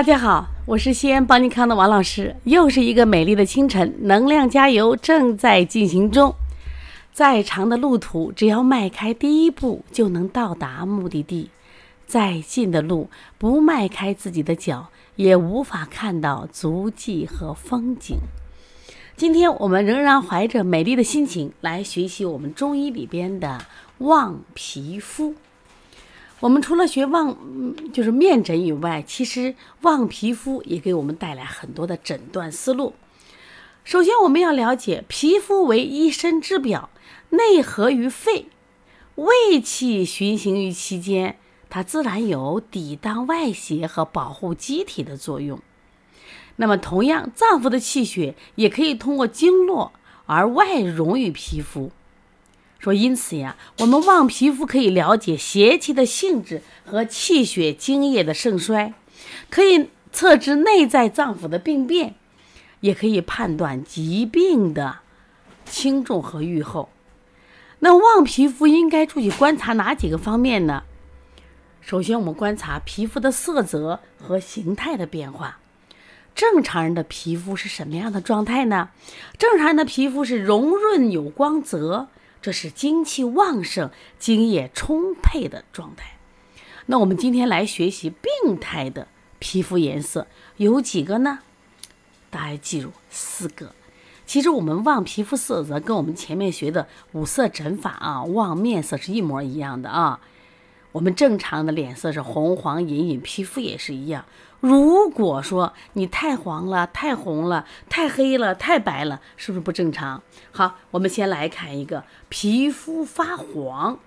大家好，我是西安邦尼康的王老师。又是一个美丽的清晨，能量加油正在进行中。再长的路途，只要迈开第一步，就能到达目的地；再近的路，不迈开自己的脚，也无法看到足迹和风景。今天我们仍然怀着美丽的心情来学习我们中医里边的望皮肤。我们除了学望，就是面诊以外，其实望皮肤也给我们带来很多的诊断思路。首先，我们要了解，皮肤为一身之表，内合于肺，胃气循行于其间，它自然有抵挡外邪和保护机体的作用。那么，同样，脏腑的气血也可以通过经络而外溶于皮肤。说，因此呀，我们望皮肤可以了解邪气的性质和气血精液的盛衰，可以测知内在脏腑的病变，也可以判断疾病的轻重和预后。那望皮肤应该注意观察哪几个方面呢？首先，我们观察皮肤的色泽和形态的变化。正常人的皮肤是什么样的状态呢？正常人的皮肤是柔润有光泽。这是精气旺盛、精液充沛的状态。那我们今天来学习病态的皮肤颜色有几个呢？大家记住四个。其实我们望皮肤色泽跟我们前面学的五色诊法啊，望面色是一模一样的啊。我们正常的脸色是红黄隐隐，皮肤也是一样。如果说你太黄了、太红了、太黑了、太白了，是不是不正常？好，我们先来看一个皮肤发黄。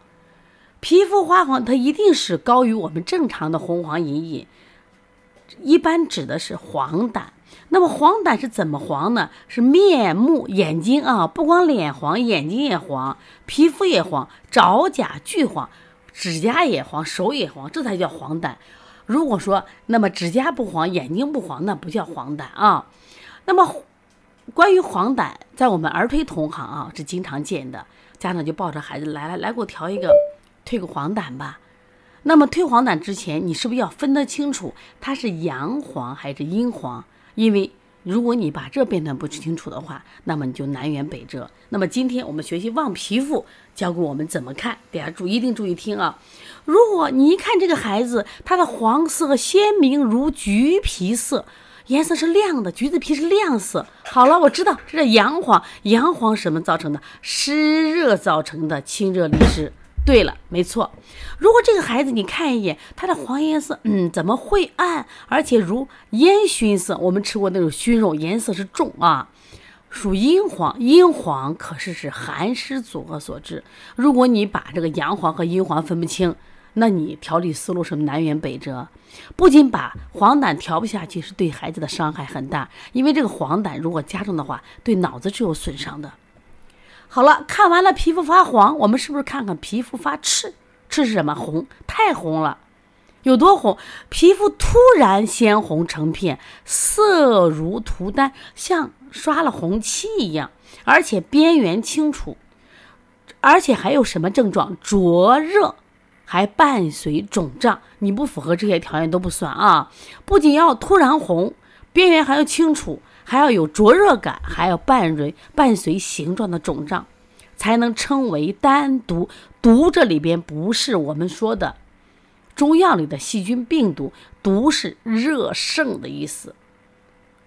皮肤发黄，它一定是高于我们正常的红黄隐隐，一般指的是黄疸。那么黄疸是怎么黄呢？是面目、眼睛啊，不光脸黄，眼睛也黄，皮肤也黄，爪甲俱黄，指甲也黄，手也黄，这才叫黄疸。如果说那么指甲不黄，眼睛不黄，那不叫黄疸啊。那么关于黄疸，在我们儿推同行啊是经常见的，家长就抱着孩子来来来，给我调一个退个黄疸吧。那么退黄疸之前，你是不是要分得清楚它是阳黄还是阴黄？因为如果你把这辨断不清楚的话，那么你就南辕北辙。那么今天我们学习望皮肤，教给我们怎么看，大家注一定注意听啊！如果你一看这个孩子，他的黄色鲜明如橘皮色，颜色是亮的，橘子皮是亮色。好了，我知道这是阳黄，阳黄什么造成的？湿热造成的清热利湿。对了，没错。如果这个孩子你看一眼，他的黄颜色，嗯，怎么会暗，而且如烟熏色？我们吃过那种熏肉，颜色是重啊，属阴黄。阴黄可是是寒湿阻合所致。如果你把这个阳黄和阴黄分不清，那你调理思路是南辕北辙。不仅把黄疸调不下去，是对孩子的伤害很大。因为这个黄疸如果加重的话，对脑子是有损伤的。好了，看完了皮肤发黄，我们是不是看看皮肤发赤？赤是什么？红，太红了，有多红？皮肤突然鲜红成片，色如涂丹，像刷了红漆一样，而且边缘清楚，而且还有什么症状？灼热，还伴随肿胀。你不符合这些条件都不算啊！不仅要突然红，边缘还要清楚。还要有灼热感，还要伴随伴随形状的肿胀，才能称为单独毒。这里边不是我们说的中药里的细菌病毒，毒是热盛的意思。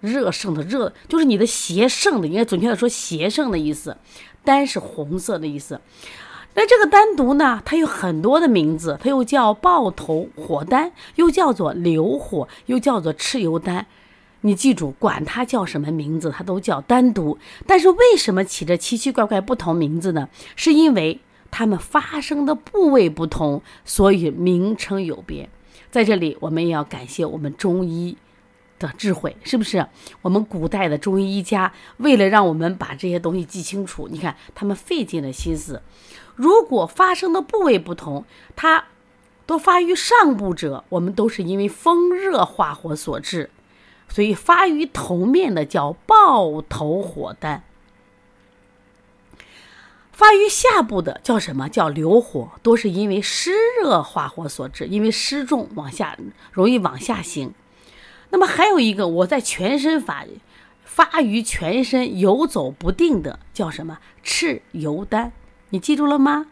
热盛的热就是你的邪盛的，应该准确的说邪盛的意思。丹是红色的意思。那这个丹毒呢，它有很多的名字，它又叫爆头火丹，又叫做流火，又叫做蚩尤丹。你记住，管它叫什么名字，它都叫单独。但是为什么起着奇奇怪怪不同名字呢？是因为它们发生的部位不同，所以名称有别。在这里，我们也要感谢我们中医的智慧，是不是？我们古代的中医医家为了让我们把这些东西记清楚，你看他们费尽了心思。如果发生的部位不同，它都发于上部者，我们都是因为风热化火所致。所以发于头面的叫抱头火丹，发于下部的叫什么叫流火，多是因为湿热化火所致，因为湿重往下容易往下行。那么还有一个，我在全身发发于全身，游走不定的，叫什么？赤油丹。你记住了吗？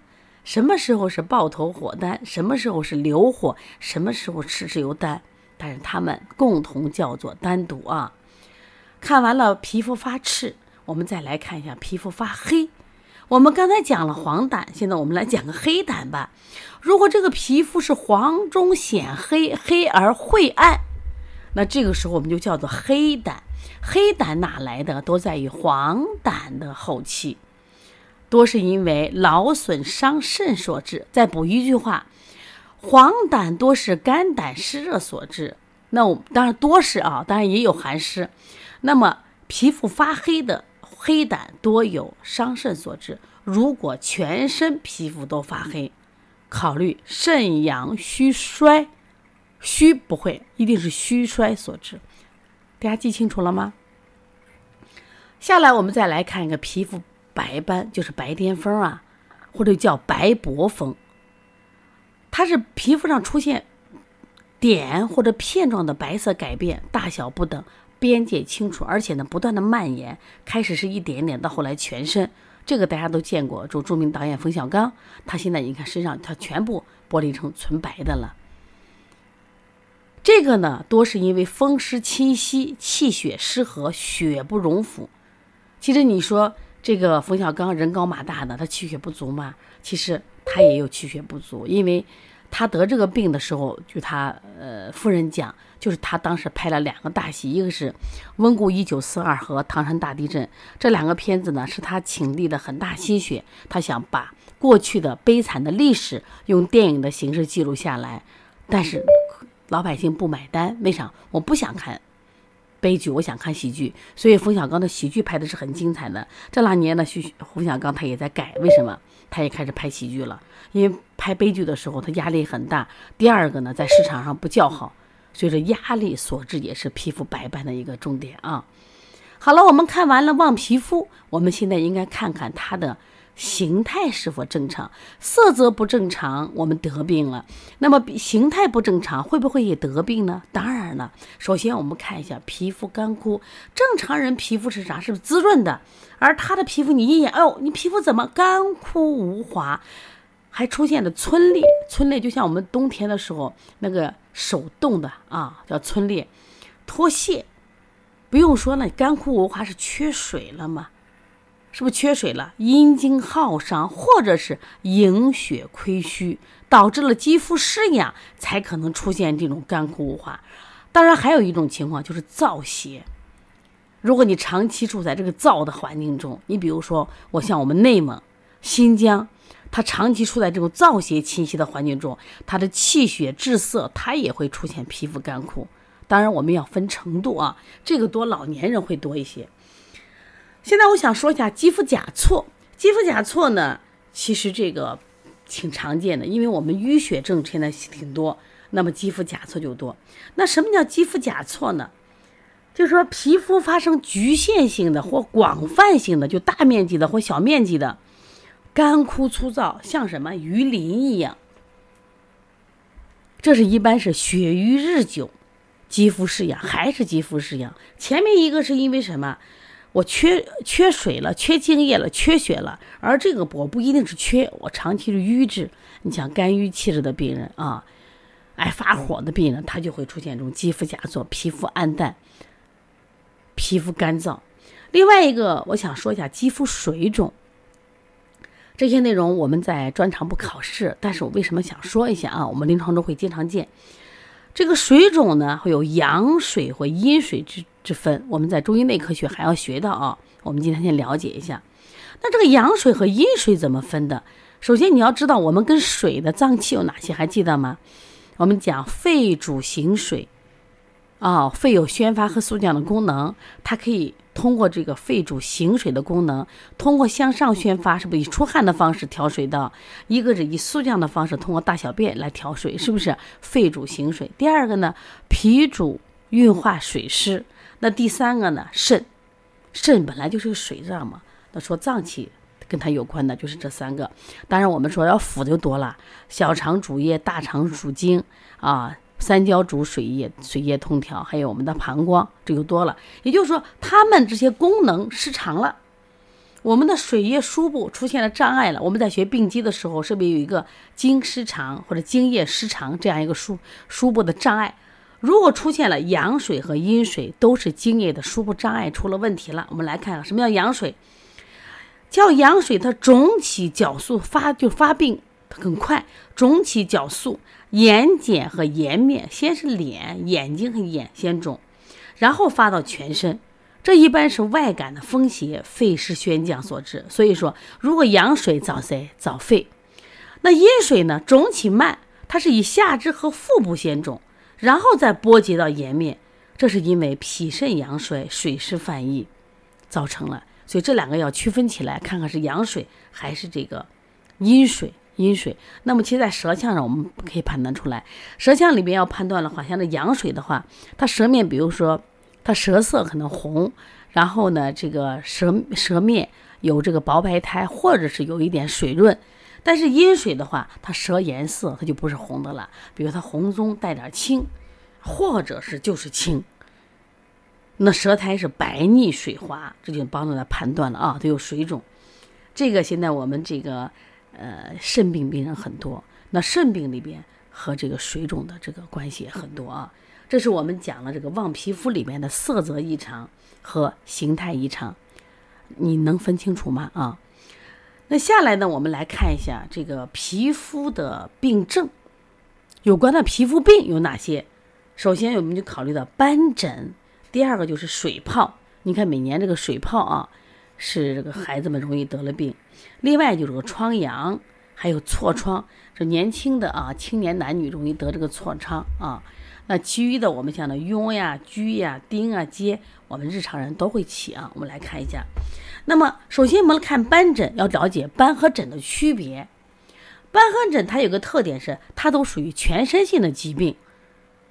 什么时候是抱头火丹？什么时候是流火？什么时候赤赤油丹？但是它们共同叫做丹毒啊。看完了皮肤发赤，我们再来看一下皮肤发黑。我们刚才讲了黄疸，现在我们来讲个黑疸吧。如果这个皮肤是黄中显黑，黑而晦暗，那这个时候我们就叫做黑疸。黑疸哪来的？都在于黄疸的后期，多是因为劳损伤肾所致。再补一句话，黄疸多是肝胆湿热所致。那我当然多是啊，当然也有寒湿。那么皮肤发黑的。黑疸多有伤肾所致。如果全身皮肤都发黑，考虑肾阳虚衰，虚不会，一定是虚衰所致。大家记清楚了吗？下来我们再来看一个皮肤白斑，就是白癜风啊，或者叫白薄风。它是皮肤上出现点或者片状的白色改变，大小不等。边界清楚，而且呢，不断的蔓延，开始是一点点，到后来全身，这个大家都见过。就著名导演冯小刚，他现在你看身上，他全部剥离成纯白的了。这个呢，多是因为风湿侵袭，气血失和，血不容腐。其实你说这个冯小刚人高马大的，他气血不足吗？其实他也有气血不足，因为。他得这个病的时候，就他呃夫人讲，就是他当时拍了两个大戏，一个是《温故一九四二》和《唐山大地震》这两个片子呢，是他倾力的很大心血，他想把过去的悲惨的历史用电影的形式记录下来，但是老百姓不买单，为啥？我不想看悲剧，我想看喜剧，所以冯小刚的喜剧拍的是很精彩的。这两年呢，徐冯小刚他也在改，为什么？他也开始拍喜剧了，因为拍悲剧的时候他压力很大。第二个呢，在市场上不叫好，所以说压力所致也是皮肤白斑的一个重点啊。好了，我们看完了望皮肤，我们现在应该看看他的形态是否正常。色泽不正常，我们得病了。那么形态不正常，会不会也得病呢？当然了。首先我们看一下皮肤干枯，正常人皮肤是啥？是不滋润的？而他的皮肤，你一眼，哎呦，你皮肤怎么干枯无华，还出现了皴裂？皴裂就像我们冬天的时候那个手冻的啊，叫皴裂、脱屑。不用说了，干枯无华是缺水了吗？是不是缺水了？阴经耗伤，或者是营血亏虚，导致了肌肤失养，才可能出现这种干枯无华。当然，还有一种情况就是燥邪。如果你长期处在这个燥的环境中，你比如说我像我们内蒙、新疆，它长期处在这种燥邪侵袭的环境中，它的气血滞涩，它也会出现皮肤干枯。当然我们要分程度啊，这个多老年人会多一些。现在我想说一下肌肤甲错，肌肤甲错呢，其实这个挺常见的，因为我们淤血症现在挺多，那么肌肤甲错就多。那什么叫肌肤甲错呢？就是说，皮肤发生局限性的或广泛性的，就大面积的或小面积的干枯粗糙，像什么鱼鳞一样。这是一般是血瘀日久，肌肤失养，还是肌肤失养？前面一个是因为什么？我缺缺水了，缺精液了，缺血了。而这个我不一定是缺，我长期是瘀滞。你像肝郁气滞的病人啊，爱发火的病人，他就会出现这种肌肤甲错，皮肤暗淡。皮肤干燥，另外一个我想说一下肌肤水肿，这些内容我们在专场不考试，但是我为什么想说一下啊？我们临床中会经常见，这个水肿呢会有阳水或阴水之之分，我们在中医内科学还要学到啊。我们今天先了解一下，那这个阳水和阴水怎么分的？首先你要知道我们跟水的脏器有哪些，还记得吗？我们讲肺主行水。啊，肺有宣发和肃降的功能，它可以通过这个肺主行水的功能，通过向上宣发，是不是以出汗的方式调水道？一个是以肃降的方式，通过大小便来调水，是不是肺主行水？第二个呢，脾主运化水湿。那第三个呢，肾，肾本来就是个水脏嘛。那说脏器跟它有关的就是这三个。当然我们说要腑就多了，小肠主液，大肠主精啊。三焦主水液，水液通调，还有我们的膀胱，这就多了。也就是说，它们这些功能失常了，我们的水液输布出现了障碍了。我们在学病机的时候，是不是有一个经失常或者精液失常这样一个输输布的障碍？如果出现了阳水和阴水都是精液的输布障碍出了问题了，我们来看看什么叫阳水。叫阳水，它肿起角速发就发病很快，肿起角速，眼睑和颜面，先是脸、眼睛和眼先肿，然后发到全身。这一般是外感的风邪、肺湿宣降所致。所以说，如果阳水早塞早肺，那阴水呢肿起慢，它是以下肢和腹部先肿。然后再波及到颜面，这是因为脾肾阳衰、水湿犯溢造成了。所以这两个要区分起来，看看是阳水还是这个阴水。阴水。那么其实，在舌象上我们可以判断出来，舌象里边要判断的话，像这阳水的话，它舌面，比如说它舌色可能红，然后呢，这个舌舌面有这个薄白苔，或者是有一点水润。但是阴水的话，它舌颜色它就不是红的了，比如它红中带点青，或者是就是青。那舌苔是白腻水滑，这就帮助他判断了啊，它有水肿。这个现在我们这个呃肾病病人很多，那肾病里边和这个水肿的这个关系也很多啊。这是我们讲了这个望皮肤里面的色泽异常和形态异常，你能分清楚吗？啊？那下来呢，我们来看一下这个皮肤的病症，有关的皮肤病有哪些？首先，我们就考虑到斑疹，第二个就是水泡。你看，每年这个水泡啊，是这个孩子们容易得了病。另外就是个疮疡，还有痤疮，这年轻的啊青年男女容易得这个痤疮啊。那其余的，我们讲的痈呀、疽呀、疔啊、疖，我们日常人都会起啊。我们来看一下。那么，首先我们看斑疹，要了解斑和疹的区别。斑和疹它有个特点是，它都属于全身性的疾病，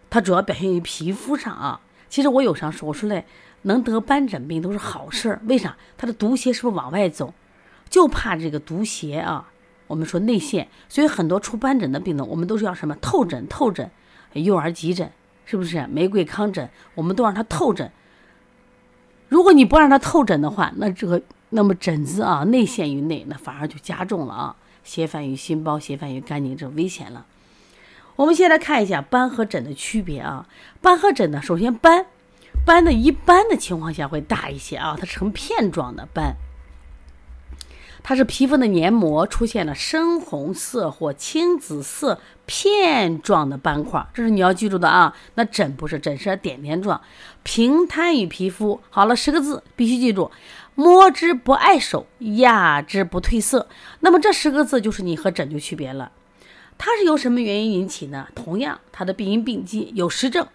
它主要表现于皮肤上啊。其实我有时候说，我说嘞，能得斑疹病都是好事儿。为啥？它的毒邪是不是往外走？就怕这个毒邪啊，我们说内陷。所以很多出斑疹的病呢，我们都是要什么透疹、透疹，幼儿急诊是不是？玫瑰糠疹，我们都让它透疹。如果你不让它透疹的话，那这个那么疹子啊内陷于内，那反而就加重了啊，邪犯于心包，邪犯于肝经，这危险了。我们先来看一下斑和疹的区别啊。斑和疹呢，首先斑，斑的一般的情况下会大一些啊，它呈片状的斑。它是皮肤的黏膜出现了深红色或青紫色片状的斑块，这是你要记住的啊。那疹不是，疹是点点状，平摊于皮肤。好了，十个字必须记住：摸之不碍手，压之不褪色。那么这十个字就是你和疹就区别了。它是由什么原因引起呢？同样，它的病因病机有实症，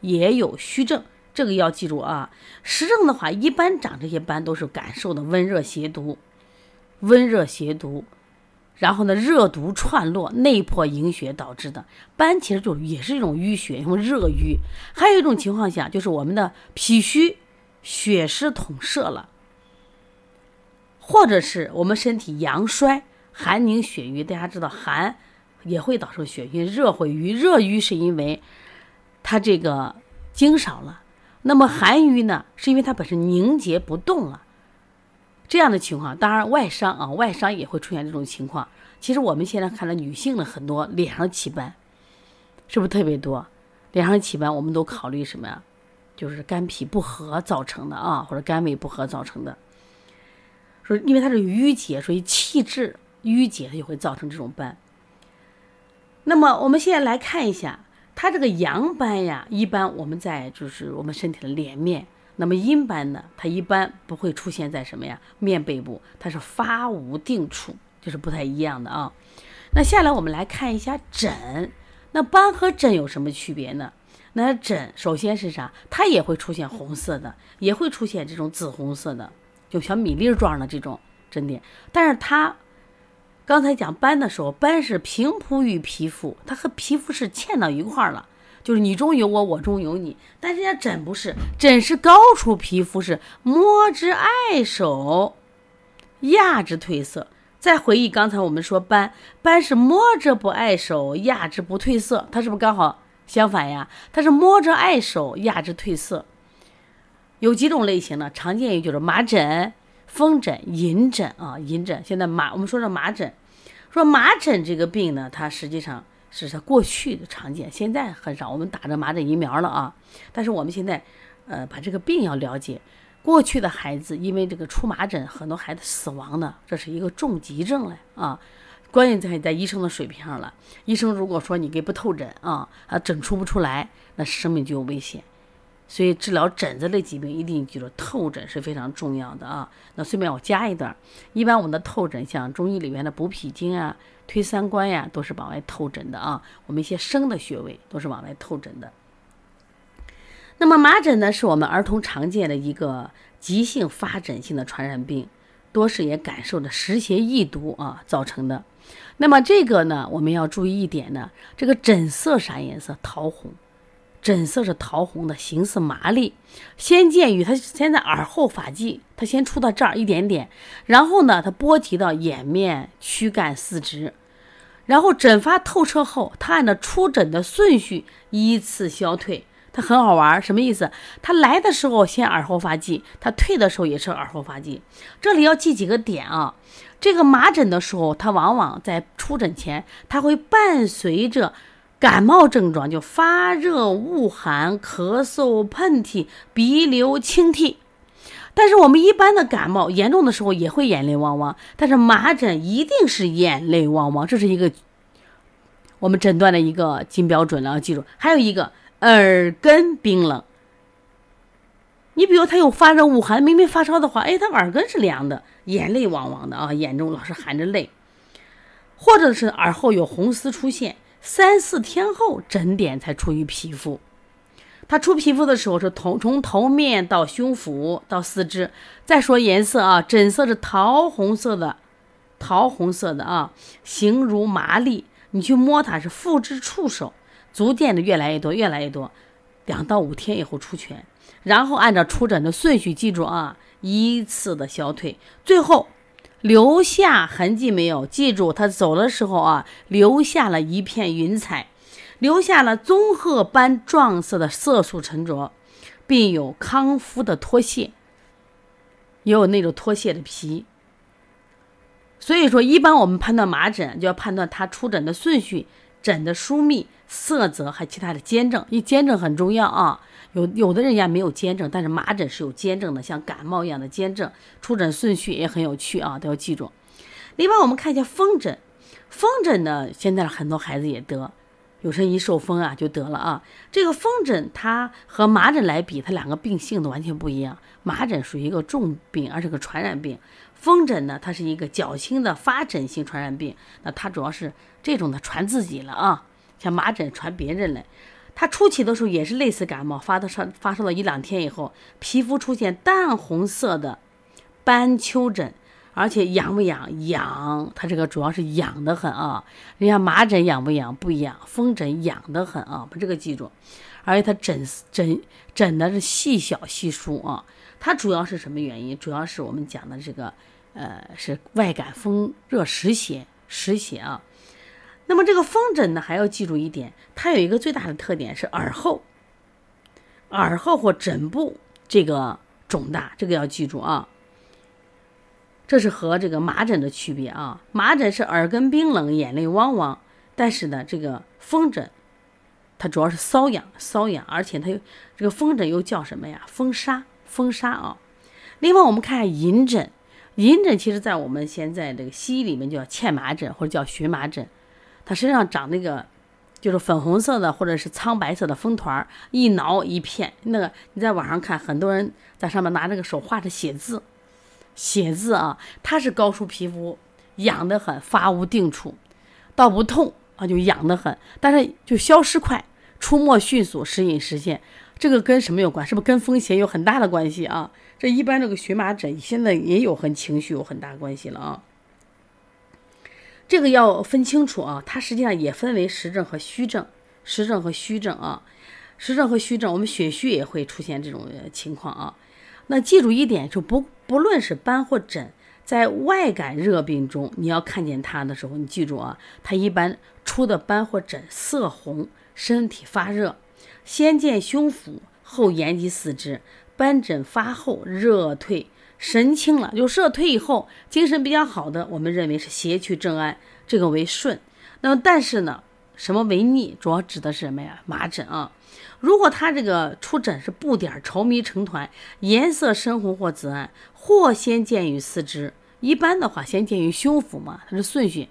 也有虚症，这个要记住啊。实症的话，一般长这些斑都是感受的温热邪毒。温热邪毒，然后呢，热毒串络，内破营血导致的斑，其实就也是一种淤血，因为热瘀。还有一种情况下，就是我们的脾虚血湿统摄了，或者是我们身体阳衰，寒凝血瘀。大家知道，寒也会导致血瘀，热会瘀。热瘀是因为它这个精少了，那么寒瘀呢，是因为它本身凝结不动了。这样的情况，当然外伤啊，外伤也会出现这种情况。其实我们现在看到女性的很多脸上起斑，是不是特别多？脸上起斑，我们都考虑什么呀？就是肝脾不和造成的啊，或者肝胃不和造成的。说因为它是淤结，所以气滞淤结，它就会造成这种斑。那么我们现在来看一下，它这个阳斑呀，一般我们在就是我们身体的脸面。那么阴斑呢？它一般不会出现在什么呀？面背部，它是发无定处，就是不太一样的啊。那下来我们来看一下疹。那斑和疹有什么区别呢？那疹首先是啥？它也会出现红色的，也会出现这种紫红色的，就小米粒状的这种疹点。但是它刚才讲斑的时候，斑是平铺于皮肤，它和皮肤是嵌到一块儿了。就是你中有我，我中有你，但是人家疹不是，疹是高出皮肤，是摸之碍手，压之褪色。再回忆刚才我们说斑，斑是摸着不碍手，压之不褪色，它是不是刚好相反呀，它是摸着碍手，压之褪色。有几种类型呢？常见于就是麻疹、风疹、银疹啊，银疹。现在麻，我们说说麻疹，说麻疹这个病呢，它实际上是它过去的常见，现在很少，我们打着麻疹疫苗了啊。但是我们现在，呃，把这个病要了解。过去的孩子因为这个出麻疹，很多孩子死亡的，这是一个重疾症了啊。关键在在医生的水平上了。医生如果说你给不透疹啊，啊诊出不出来，那生命就有危险。所以治疗疹子类疾病，一定记住透疹是非常重要的啊。那顺便我加一段，一般我们的透疹，像中医里面的补脾经啊、推三关呀，都是往外透疹的啊。我们一些生的穴位都是往外透疹的。那么麻疹呢，是我们儿童常见的一个急性发疹性的传染病，多是也感受的湿邪易毒啊造成的。那么这个呢，我们要注意一点呢，这个疹色啥颜色？桃红，疹色是桃红的，形似麻粒。先见于他先在耳后发际，他先出到这儿一点点，然后呢，它波及到眼面、躯干、四肢，然后疹发透彻后，他按照出疹的顺序依次消退。它很好玩，什么意思？他来的时候先耳后发际，他退的时候也是耳后发际。这里要记几个点啊。这个麻疹的时候，它往往在出疹前，它会伴随着感冒症状，就发热、恶寒、咳嗽、喷嚏、鼻流、清涕。但是我们一般的感冒严重的时候也会眼泪汪汪，但是麻疹一定是眼泪汪汪，这是一个我们诊断的一个金标准了，要记住。还有一个。耳根冰冷，你比如他有发热、恶寒，明明发烧的话，哎，他耳根是凉的，眼泪汪汪的啊，眼中老是含着泪，或者是耳后有红丝出现，三四天后疹点才出于皮肤。它出皮肤的时候是头从头面到胸腹到四肢。再说颜色啊，疹色是桃红色的，桃红色的啊，形如麻粒，你去摸它是复之触手。逐渐的越来越多，越来越多，两到五天以后出全，然后按照出诊的顺序，记住啊，依次的消退，最后留下痕迹没有？记住他走的时候啊，留下了一片云彩，留下了棕褐斑状色的色素沉着，并有康肤的脱屑，也有那种脱屑的皮。所以说，一般我们判断麻疹，就要判断它出疹的顺序。疹的疏密、色泽还有其他的坚症，一坚症很重要啊。有有的人家没有坚症，但是麻疹是有坚症的，像感冒一样的坚症。出疹顺序也很有趣啊，都要记住。另外，我们看一下风疹，风疹呢，现在很多孩子也得，有时一受风啊就得了啊。这个风疹它和麻疹来比，它两个病性的完全不一样。麻疹属于一个重病，而是个传染病。风疹呢，它是一个较轻的发疹性传染病，那它主要是这种的传自己了啊，像麻疹传别人了。它初期的时候也是类似感冒，发的烧发烧了一两天以后，皮肤出现淡红色的斑丘疹，而且痒不痒？痒，它这个主要是痒的很啊。人家麻疹痒不痒？不痒，风疹痒的很啊，把这个记住。而且它疹疹疹的是细小细疏啊，它主要是什么原因？主要是我们讲的这个。呃，是外感风热湿邪，湿邪啊。那么这个风疹呢，还要记住一点，它有一个最大的特点是耳后，耳后或枕部这个肿大，这个要记住啊。这是和这个麻疹的区别啊。麻疹是耳根冰冷，眼泪汪汪，但是呢，这个风疹它主要是瘙痒，瘙痒，而且它又这个风疹又叫什么呀？风沙，风沙啊。另外，我们看下银疹。银疹其实，在我们现在这个西医里面叫荨麻疹或者叫荨麻疹，它身上长那个就是粉红色的或者是苍白色的风团，一挠一片。那个你在网上看，很多人在上面拿这个手画着写字，写字啊，它是高出皮肤，痒得很，发无定处，倒不痛啊，就痒得很，但是就消失快，出没迅速，时隐时现。这个跟什么有关？是不是跟风邪有很大的关系啊？这一般这个荨麻疹现在也有和情绪有很大关系了啊。这个要分清楚啊，它实际上也分为实症和虚症，实症和虚症啊，实症和虚症，我们血虚也会出现这种情况啊。那记住一点，就不不论是斑或疹，在外感热病中，你要看见它的时候，你记住啊，它一般出的斑或疹色红。身体发热，先见胸腹，后延及四肢，斑疹发后热退，神清了，就热退以后精神比较好的，我们认为是邪去正安，这个为顺。那么但是呢，什么为逆？主要指的是什么呀？麻疹啊。如果他这个出疹是布点稠密成团，颜色深红或紫暗，或先见于四肢，一般的话先见于胸腹嘛，它是顺序；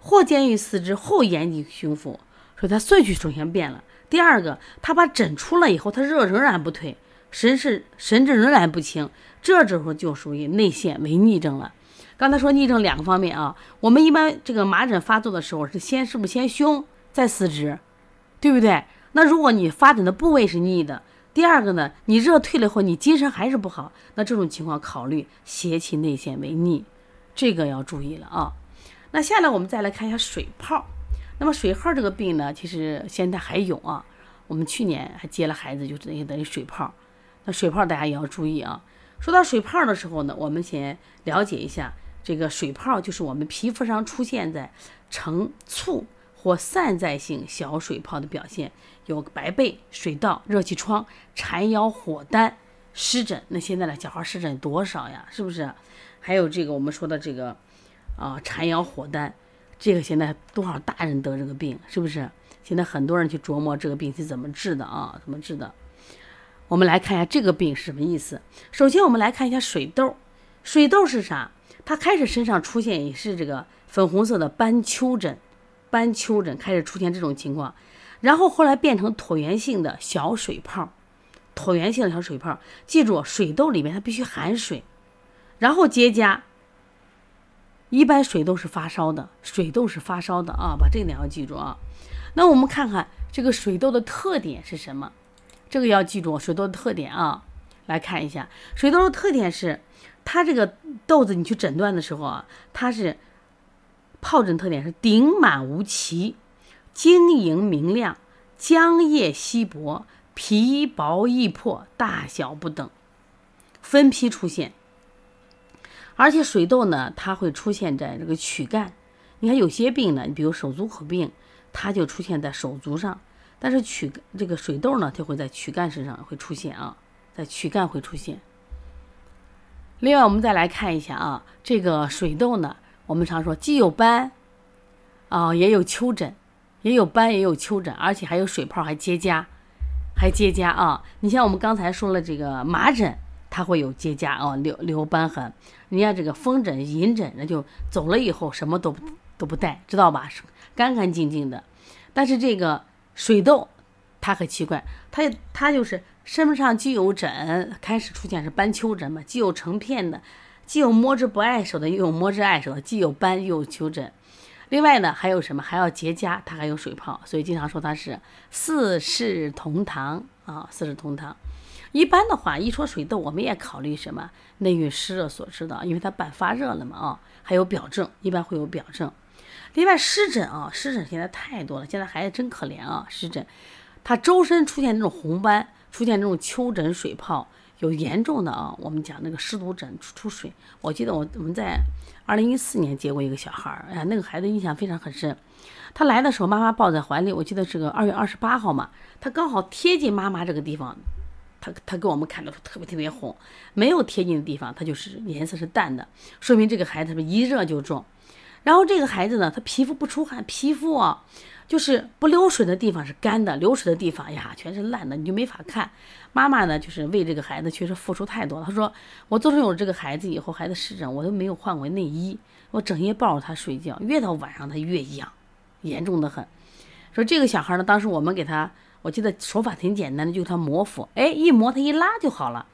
或见于四肢，后眼及胸腹，所以它顺序首先变了。第二个，他把疹出了以后，他热仍然不退，神是神志仍然不清，这时候就属于内陷为逆症了。刚才说逆症两个方面啊，我们一般这个麻疹发作的时候是先是不是先胸再四肢，对不对？那如果你发展的部位是逆的，第二个呢，你热退了后你精神还是不好，那这种情况考虑邪气内陷为逆，这个要注意了啊。那下来我们再来看一下水泡。那么水泡这个病呢，其实现在还有啊。我们去年还接了孩子，就等于等于水泡。那水泡大家也要注意啊。说到水泡的时候呢，我们先了解一下，这个水泡就是我们皮肤上出现在呈簇或散在性小水泡的表现，有白背、水痘、热气疮、缠腰、火丹、湿疹。那现在的小孩湿疹多少呀？是不是？还有这个我们说的这个啊，缠腰、火丹。这个现在多少大人得这个病，是不是？现在很多人去琢磨这个病是怎么治的啊？怎么治的？我们来看一下这个病是什么意思。首先，我们来看一下水痘。水痘是啥？它开始身上出现也是这个粉红色的斑丘疹，斑丘疹开始出现这种情况，然后后来变成椭圆形的小水泡，椭圆形的小水泡。记住，水痘里面它必须含水，然后结痂。一般水痘是发烧的，水痘是发烧的啊，把这点要记住啊。那我们看看这个水痘的特点是什么？这个要记住水痘的特点啊。来看一下水痘的特点是，它这个痘子你去诊断的时候啊，它是疱疹特点是顶满无奇，晶莹明亮，浆液稀薄，皮薄易破，大小不等，分批出现。而且水痘呢，它会出现在这个躯干。你看有些病呢，你比如手足口病，它就出现在手足上。但是曲这个水痘呢，它会在躯干身上会出现啊，在躯干会出现。另外，我们再来看一下啊，这个水痘呢，我们常说既有斑啊，也有丘疹，也有斑也有丘疹，而且还有水泡，还结痂，还结痂啊。你像我们刚才说了这个麻疹。它会有结痂啊，留留瘢痕。人家这个风疹、银疹，那就走了以后什么都都不带，知道吧？干干净净的。但是这个水痘，它很奇怪，它它就是身上既有疹，开始出现是斑丘疹嘛，既有成片的，既有摸之不碍手的，又有摸之碍手的，既有斑又有丘疹。另外呢，还有什么？还要结痂，它还有水泡，所以经常说它是四世同堂啊，四世同堂。一般的话，一说水痘，我们也考虑什么内蕴湿热所致的，因为它伴发热了嘛啊，还有表症，一般会有表症。另外湿疹啊，湿疹现在太多了，现在孩子真可怜啊，湿疹，他周身出现这种红斑，出现这种丘疹水泡，有严重的啊，我们讲那个湿毒疹出出水。我记得我我们在二零一四年接过一个小孩儿，哎呀，那个孩子印象非常很深。他来的时候，妈妈抱在怀里，我记得是个二月二十八号嘛，他刚好贴近妈妈这个地方。他他给我们看到特别特别红，没有贴近的地方，它就是颜色是淡的，说明这个孩子是一热就重。然后这个孩子呢，他皮肤不出汗，皮肤啊就是不流水的地方是干的，流水的地方呀全是烂的，你就没法看。妈妈呢就是为这个孩子确实付出太多了。他说我自从有了这个孩子以后，孩子湿疹我都没有换过内衣，我整夜抱着他睡觉，越到晚上他越痒，严重的很。说这个小孩呢，当时我们给他。我记得手法挺简单的，就是他磨腹，哎，一磨他一拉就好了，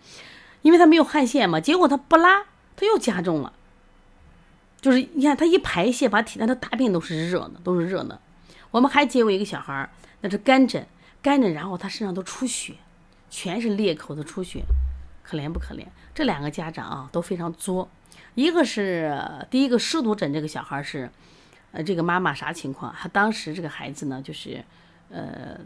因为他没有汗腺嘛。结果他不拉，他又加重了。就是你看他一排泄，把体内的大便都是热的，都是热的。我们还接过一个小孩儿，那是干疹，干疹，然后他身上都出血，全是裂口的出血，可怜不可怜？这两个家长啊都非常作。一个是第一个湿毒疹，这个小孩是，呃，这个妈妈啥情况？他当时这个孩子呢，就是，呃。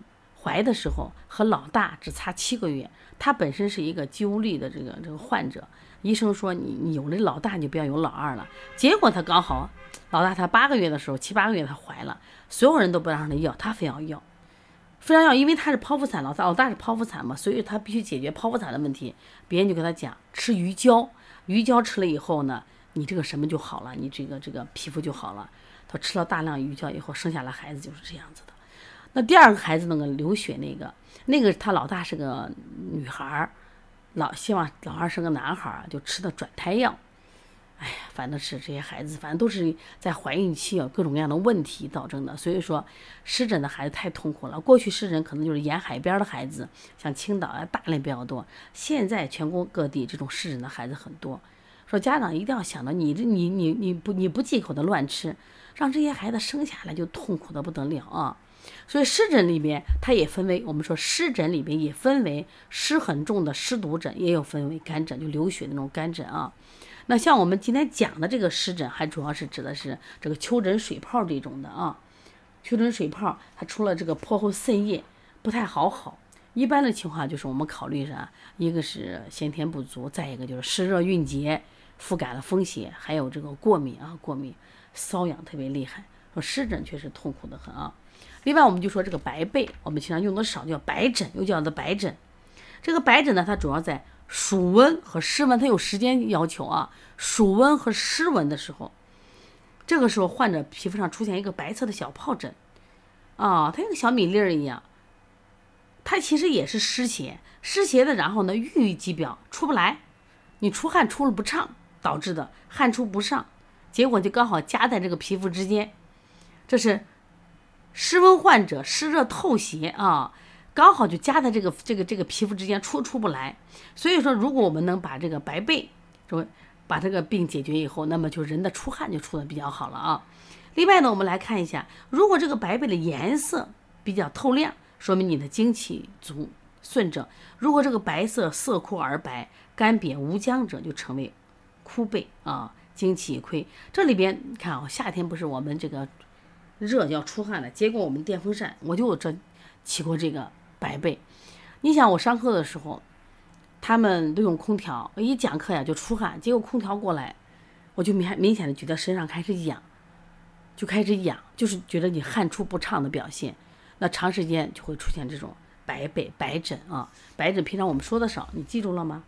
怀的时候和老大只差七个月，他本身是一个肌无力的这个这个患者，医生说你你有了老大你就不要有老二了。结果他刚好老大他八个月的时候七八个月他怀了，所有人都不让他要，他非要要，非常要，因为他是剖腹产，老大老大是剖腹产嘛，所以他必须解决剖腹产的问题。别人就跟他讲吃鱼胶，鱼胶吃了以后呢，你这个什么就好了，你这个这个皮肤就好了。他吃了大量鱼胶以后，生下来孩子就是这样子的。那第二个孩子那个流血那个，那个他老大是个女孩儿，老希望老二生个男孩儿，就吃的转胎药。哎呀，反正是这些孩子，反正都是在怀孕期有各种各样的问题造成的。所以说，湿疹的孩子太痛苦了。过去湿疹可能就是沿海边的孩子，像青岛啊、大连比较多。现在全国各地这种湿疹的孩子很多。说家长一定要想到，你这你你你不你不忌口的乱吃，让这些孩子生下来就痛苦的不得了啊。所以湿疹里边，它也分为我们说湿疹里边也分为湿很重的湿毒疹，也有分为干疹，就流血那种干疹啊。那像我们今天讲的这个湿疹，还主要是指的是这个丘疹水泡这种的啊。丘疹水泡，它除了这个破后渗液不太好好，一般的情况就是我们考虑啥？一个是先天不足，再一个就是湿热蕴结、腹感的风邪，还有这个过敏啊，过敏瘙痒特别厉害。说湿疹确实痛苦的很啊。另外，我们就说这个白背，我们经常用的少，叫白疹，又叫做白疹。这个白疹呢，它主要在暑温和湿温，它有时间要求啊。暑温和湿温的时候，这个时候患者皮肤上出现一个白色的小疱疹，啊，它像个小米粒儿一样。它其实也是湿邪，湿邪的，然后呢，郁于肌表出不来，你出汗出了不畅导致的，汗出不上，结果就刚好夹在这个皮肤之间，这是。湿温患者湿热透邪啊，刚好就夹在这个这个这个皮肤之间出出不来。所以说，如果我们能把这个白背，说把这个病解决以后，那么就人的出汗就出的比较好了啊。另外呢，我们来看一下，如果这个白背的颜色比较透亮，说明你的精气足顺者；如果这个白色色枯而白、干瘪无浆者，就成为枯背啊，精气亏。这里边你看啊，夏天不是我们这个。热要出汗了，结果我们电风扇我就这起过这个白背。你想我上课的时候，他们都用空调，我一讲课呀就出汗，结果空调过来，我就明明显的觉得身上开始痒，就开始痒，就是觉得你汗出不畅的表现。那长时间就会出现这种白背、白疹啊，白疹平常我们说的少，你记住了吗？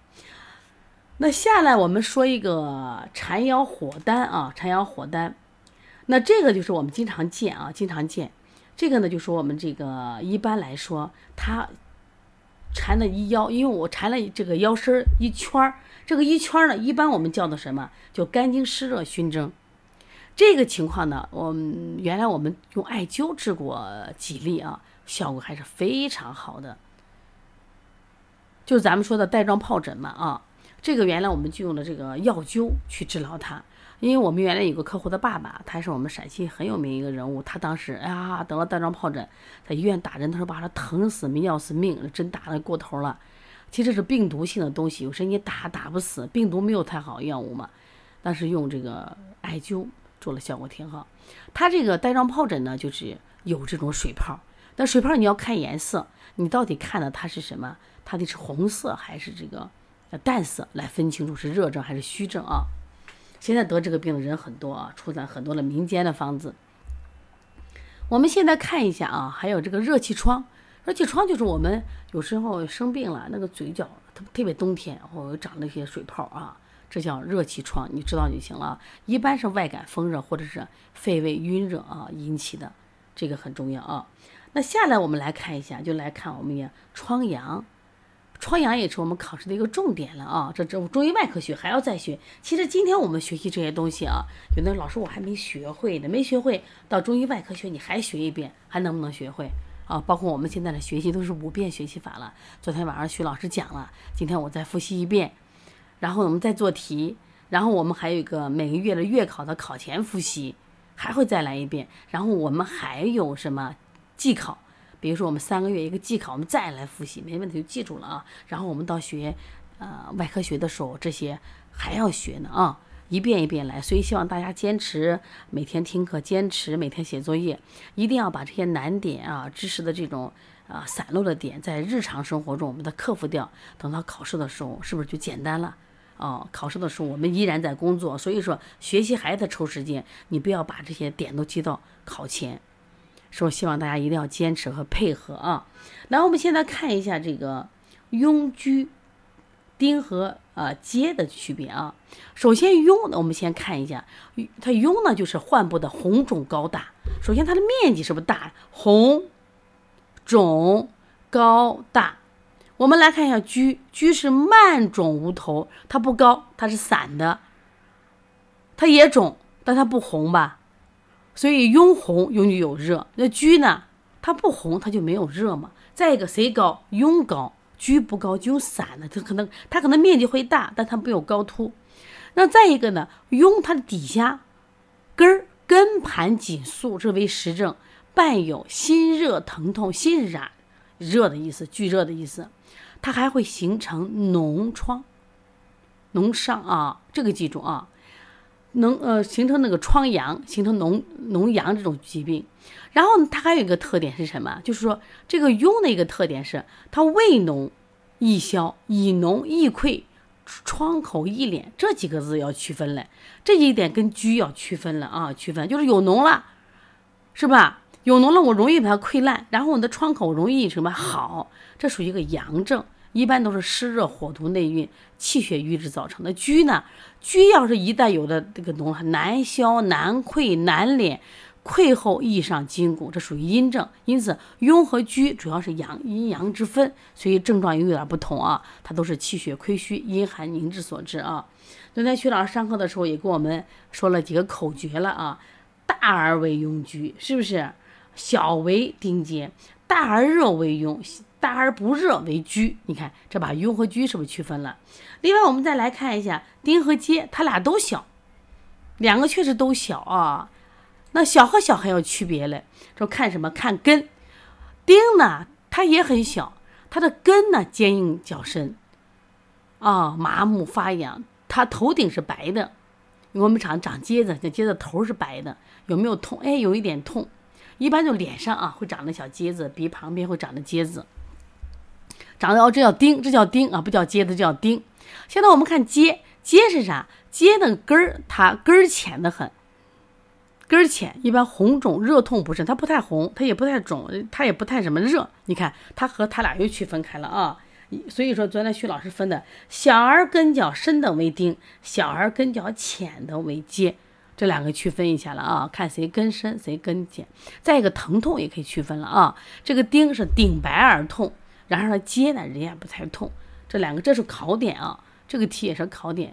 那下来我们说一个缠腰火丹啊，缠腰火丹。那这个就是我们经常见啊，经常见，这个呢就是我们这个一般来说，它缠的一腰，因为我缠了这个腰身一圈儿，这个一圈儿呢，一般我们叫做什么？就肝经湿热熏蒸。这个情况呢，我们原来我们用艾灸治过几例啊，效果还是非常好的。就是咱们说的带状疱疹嘛啊，这个原来我们就用的这个药灸去治疗它。因为我们原来有个客户的爸爸，他是我们陕西很有名一个人物。他当时哎呀得了带状疱疹，在医院打针，他说把他疼死，没要死命，针打的过头了。其实是病毒性的东西，有时你打打不死，病毒没有太好药物嘛。但是用这个艾灸做了效果挺好。他这个带状疱疹呢，就是有这种水泡，但水泡你要看颜色，你到底看的它是什么？它得是红色还是这个淡色来分清楚是热症还是虚症啊？现在得这个病的人很多啊，出现很多的民间的方子。我们现在看一下啊，还有这个热气疮。热气疮就是我们有时候生病了，那个嘴角特特别冬天，或长那些水泡啊，这叫热气疮，你知道就行了。一般是外感风热或者是肺胃晕热啊引起的，这个很重要啊。那下来我们来看一下，就来看我们也疮疡。疮疡也是我们考试的一个重点了啊！这这中医外科学还要再学。其实今天我们学习这些东西啊，有的老师我还没学会呢，没学会到中医外科学你还学一遍，还能不能学会啊？包括我们现在的学习都是五遍学习法了。昨天晚上徐老师讲了，今天我再复习一遍，然后我们再做题，然后我们还有一个每个月的月考的考前复习，还会再来一遍，然后我们还有什么季考？比如说，我们三个月一个季考，我们再来复习，没问题就记住了啊。然后我们到学，呃，外科学的时候，这些还要学呢啊，一遍一遍来。所以希望大家坚持每天听课，坚持每天写作业，一定要把这些难点啊、知识的这种啊散落的点，在日常生活中我们的克服掉。等到考试的时候，是不是就简单了？哦，考试的时候我们依然在工作，所以说学习还得抽时间，你不要把这些点都记到考前。说希望大家一定要坚持和配合啊。来，我们现在看一下这个庸居丁和呃阶的区别啊。首先庸呢，我们先看一下，它庸呢就是患部的红肿高大。首先它的面积是不是大？红肿高大。我们来看一下居，居是慢肿无头，它不高，它是散的，它也肿，但它不红吧？所以庸红庸就有热，那居呢？它不红，它就没有热嘛。再一个，谁高？庸高，居不高，就散了，它可能它可能面积会大，但它没有高凸。那再一个呢？庸它的底下根儿根盘紧束，这为实症，伴有心热疼痛，心是啥？热的意思，巨热的意思。它还会形成脓疮、脓伤啊，这个记住啊，能呃形成那个疮疡，形成脓脓疡这种疾病。然后它还有一个特点是什么？就是说这个痈的一个特点是它胃脓易消，以脓易溃，疮口易敛，这几个字要区分了。这一点跟疽要区分了啊，区分就是有脓了，是吧？有脓了，我容易把它溃烂，然后我的创口容易什么好？这属于一个阳症。一般都是湿热火毒内蕴、气血瘀滞造成的。疽呢，疽要是一旦有的这个脓，难消、难溃、难敛，溃后易上筋骨，这属于阴症。因此，痈和疽主要是阳阴阳之分，所以症状又有点不同啊。它都是气血亏虚、阴寒凝滞所致啊。昨天徐老师上课的时候也跟我们说了几个口诀了啊，大而为痈疽，是不是？小为丁结，大而热为痈。大而不热为居，你看这把痈和居是不是区分了？另外，我们再来看一下丁和阶，它俩都小，两个确实都小啊。那小和小还有区别嘞，说看什么？看根。丁呢，它也很小，它的根呢坚硬较深，啊，麻木发痒，它头顶是白的。我们常长疖子，这疖子头是白的，有没有痛？哎，有一点痛，一般就脸上啊会长的小疖子，鼻旁边会长的疖子。长得哦，这叫丁，这叫丁啊，不叫疖子，叫丁。现在我们看接，接是啥？接的根儿，它根儿浅的很，根儿浅，一般红肿热痛不甚，它不太红，它也不太肿，它也不太什么热。你看，它和它俩又区分开了啊。所以说，昨天徐老师分的小儿根脚深的为丁，小儿根脚浅的为接，这两个区分一下了啊，看谁根深，谁根浅。再一个疼痛也可以区分了啊，这个丁是顶白而痛。然后呢，接呢，人家不太痛，这两个这是考点啊，这个题也是考点，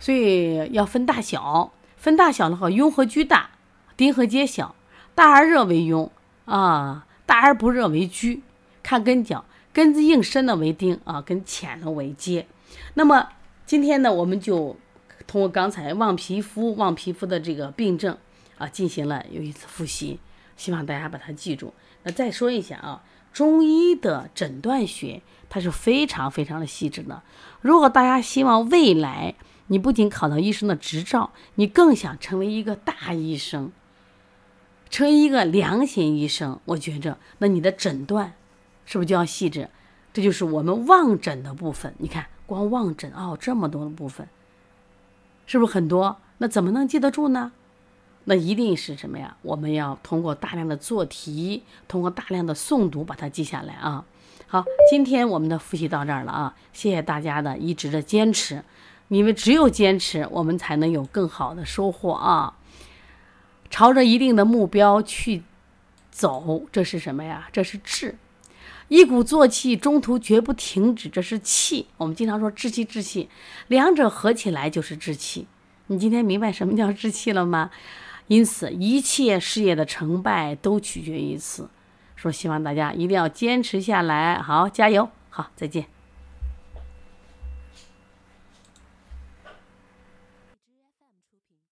所以要分大小，分大小的话，痈和疽大，丁和接小，大而热为痈啊，大而不热为疽，看根脚，根子硬深的为丁啊，根浅的为接。那么今天呢，我们就通过刚才望皮肤望皮肤的这个病症啊，进行了有一次复习，希望大家把它记住。那再说一下啊。中医的诊断学，它是非常非常的细致的。如果大家希望未来你不仅考到医生的执照，你更想成为一个大医生，成为一个良心医生，我觉着那你的诊断是不是就要细致？这就是我们望诊的部分。你看，光望诊哦，这么多的部分，是不是很多？那怎么能记得住呢？那一定是什么呀？我们要通过大量的做题，通过大量的诵读，把它记下来啊。好，今天我们的复习到这儿了啊，谢谢大家的一直的坚持，因为只有坚持，我们才能有更好的收获啊。朝着一定的目标去走，这是什么呀？这是志。一鼓作气，中途绝不停止，这是气。我们经常说志气，志气，两者合起来就是志气。你今天明白什么叫志气了吗？因此，一切事业的成败都取决于此。说希望大家一定要坚持下来，好，加油，好，再见。